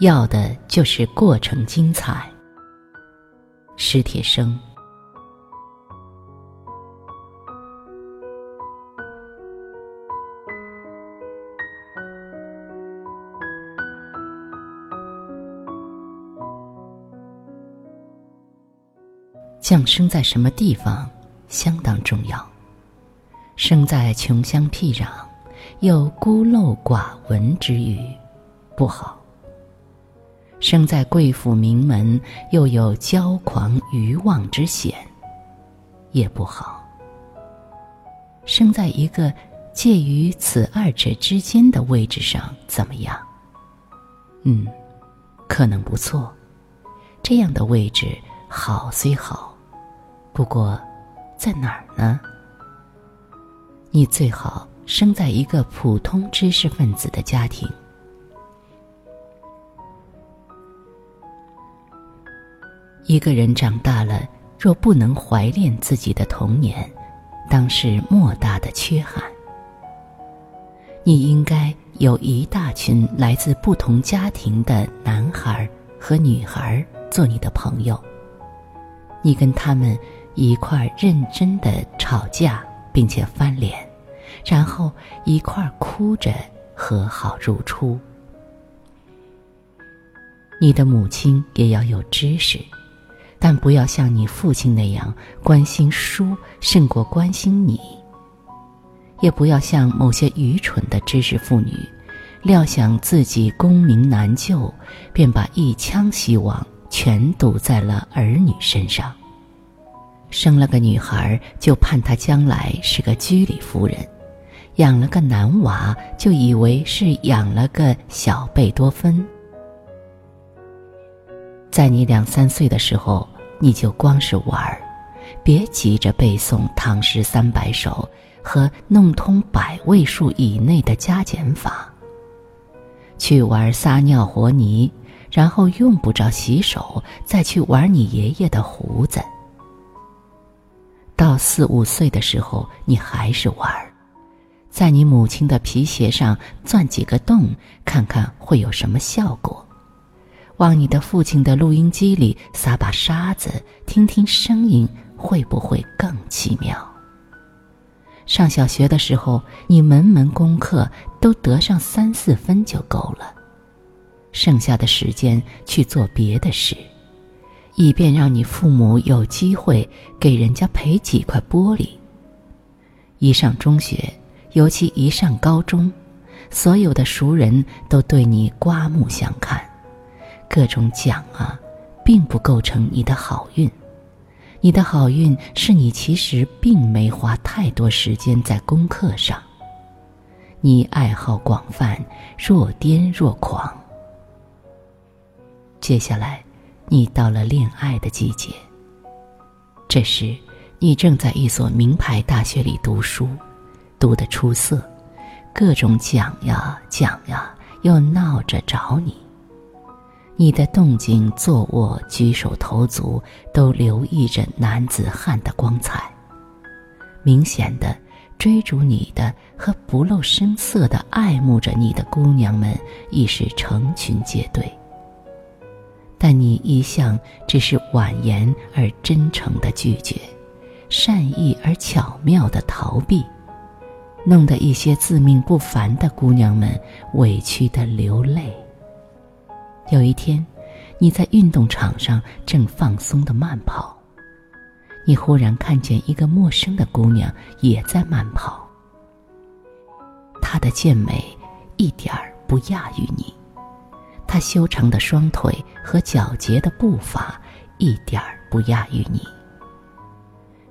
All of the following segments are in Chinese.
要的就是过程精彩。史铁生。降生在什么地方，相当重要。生在穷乡僻壤，又孤陋寡闻之余，不好；生在贵府名门，又有骄狂愚妄之险，也不好。生在一个介于此二者之间的位置上，怎么样？嗯，可能不错。这样的位置好虽好。不过，在哪儿呢？你最好生在一个普通知识分子的家庭。一个人长大了，若不能怀恋自己的童年，当是莫大的缺憾。你应该有一大群来自不同家庭的男孩和女孩做你的朋友。你跟他们。一块认真的吵架，并且翻脸，然后一块哭着和好如初。你的母亲也要有知识，但不要像你父亲那样关心书胜过关心你；也不要像某些愚蠢的知识妇女，料想自己功名难就，便把一腔希望全赌在了儿女身上。生了个女孩，就盼她将来是个居里夫人；养了个男娃，就以为是养了个小贝多芬。在你两三岁的时候，你就光是玩儿，别急着背诵唐诗三百首和弄通百位数以内的加减法。去玩撒尿和泥，然后用不着洗手，再去玩你爷爷的胡子。到四五岁的时候，你还是玩儿，在你母亲的皮鞋上钻几个洞，看看会有什么效果；往你的父亲的录音机里撒把沙子，听听声音会不会更奇妙。上小学的时候，你门门功课都得上三四分就够了，剩下的时间去做别的事。以便让你父母有机会给人家赔几块玻璃。一上中学，尤其一上高中，所有的熟人都对你刮目相看，各种奖啊，并不构成你的好运。你的好运是你其实并没花太多时间在功课上。你爱好广泛，若癫若狂。接下来。你到了恋爱的季节。这时，你正在一所名牌大学里读书，读得出色，各种奖呀奖呀，又闹着找你。你的动静、坐卧、举手投足，都留意着男子汉的光彩。明显的，追逐你的和不露声色的爱慕着你的姑娘们，已是成群结队。但你一向只是婉言而真诚的拒绝，善意而巧妙的逃避，弄得一些自命不凡的姑娘们委屈的流泪。有一天，你在运动场上正放松的慢跑，你忽然看见一个陌生的姑娘也在慢跑，她的健美一点儿不亚于你。她修长的双腿和矫洁的步伐，一点儿不亚于你。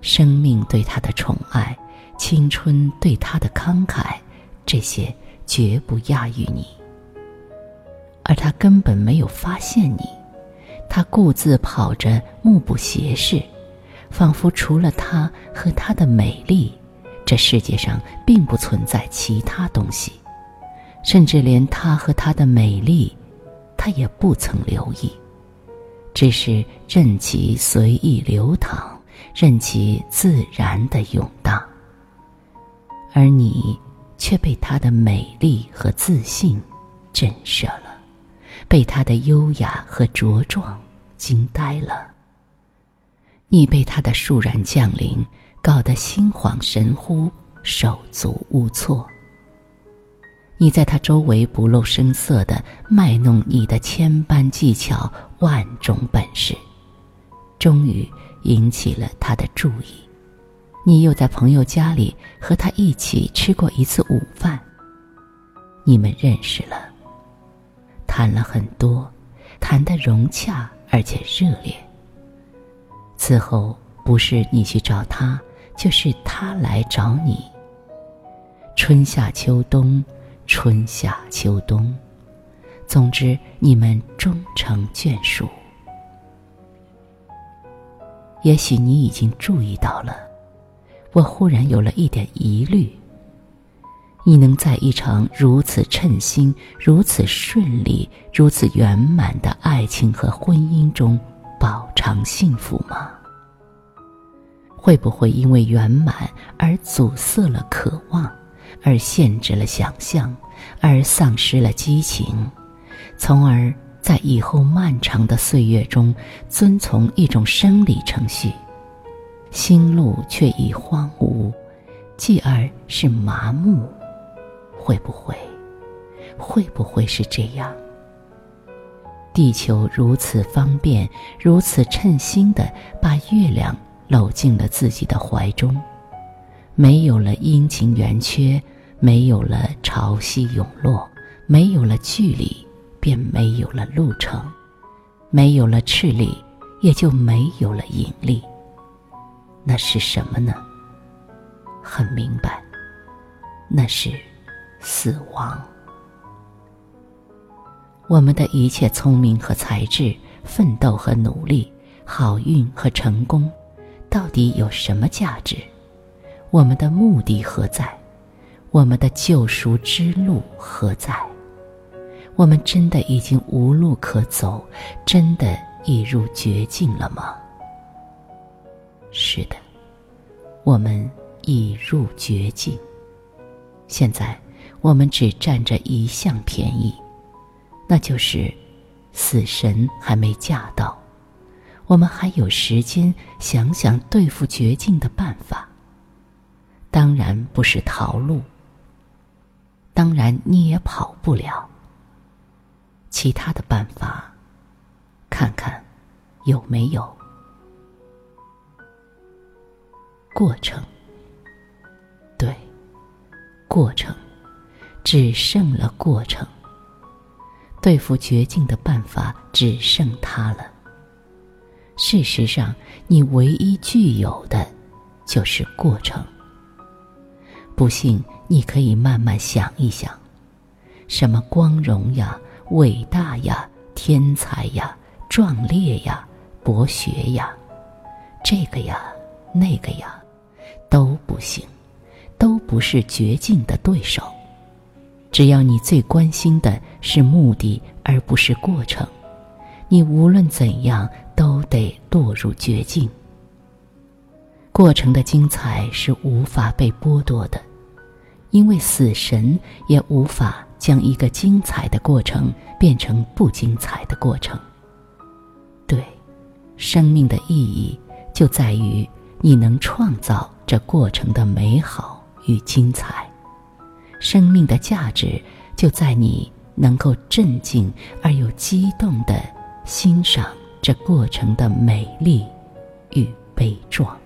生命对他的宠爱，青春对他的慷慨，这些绝不亚于你。而他根本没有发现你，他顾自跑着，目不斜视，仿佛除了他和他的美丽，这世界上并不存在其他东西，甚至连他和他的美丽。他也不曾留意，只是任其随意流淌，任其自然的涌荡。而你却被她的美丽和自信震慑了，被他的优雅和茁壮惊呆了。你被他的倏然降临搞得心恍神惚、手足无措。你在他周围不露声色的卖弄你的千般技巧、万种本事，终于引起了他的注意。你又在朋友家里和他一起吃过一次午饭。你们认识了，谈了很多，谈得融洽而且热烈。此后不是你去找他，就是他来找你。春夏秋冬。春夏秋冬，总之你们终成眷属。也许你已经注意到了，我忽然有了一点疑虑：你能在一场如此称心、如此顺利、如此圆满的爱情和婚姻中饱尝幸福吗？会不会因为圆满而阻塞了渴望？而限制了想象，而丧失了激情，从而在以后漫长的岁月中遵从一种生理程序，心路却已荒芜，继而是麻木。会不会？会不会是这样？地球如此方便，如此称心的把月亮搂进了自己的怀中。没有了阴晴圆缺，没有了潮汐涌落，没有了距离，便没有了路程；没有了斥力，也就没有了引力。那是什么呢？很明白，那是死亡。我们的一切聪明和才智，奋斗和努力，好运和成功，到底有什么价值？我们的目的何在？我们的救赎之路何在？我们真的已经无路可走，真的已入绝境了吗？是的，我们已入绝境。现在我们只占着一项便宜，那就是死神还没驾到，我们还有时间想想对付绝境的办法。当然不是逃路，当然你也跑不了。其他的办法，看看有没有过程？对，过程，只剩了过程。对付绝境的办法只剩它了。事实上，你唯一具有的，就是过程。不信，你可以慢慢想一想，什么光荣呀、伟大呀、天才呀、壮烈呀、博学呀，这个呀、那个呀，都不行，都不是绝境的对手。只要你最关心的是目的，而不是过程，你无论怎样都得堕入绝境。过程的精彩是无法被剥夺的。因为死神也无法将一个精彩的过程变成不精彩的过程。对，生命的意义就在于你能创造这过程的美好与精彩，生命的价值就在你能够镇静而又激动的欣赏这过程的美丽与悲壮。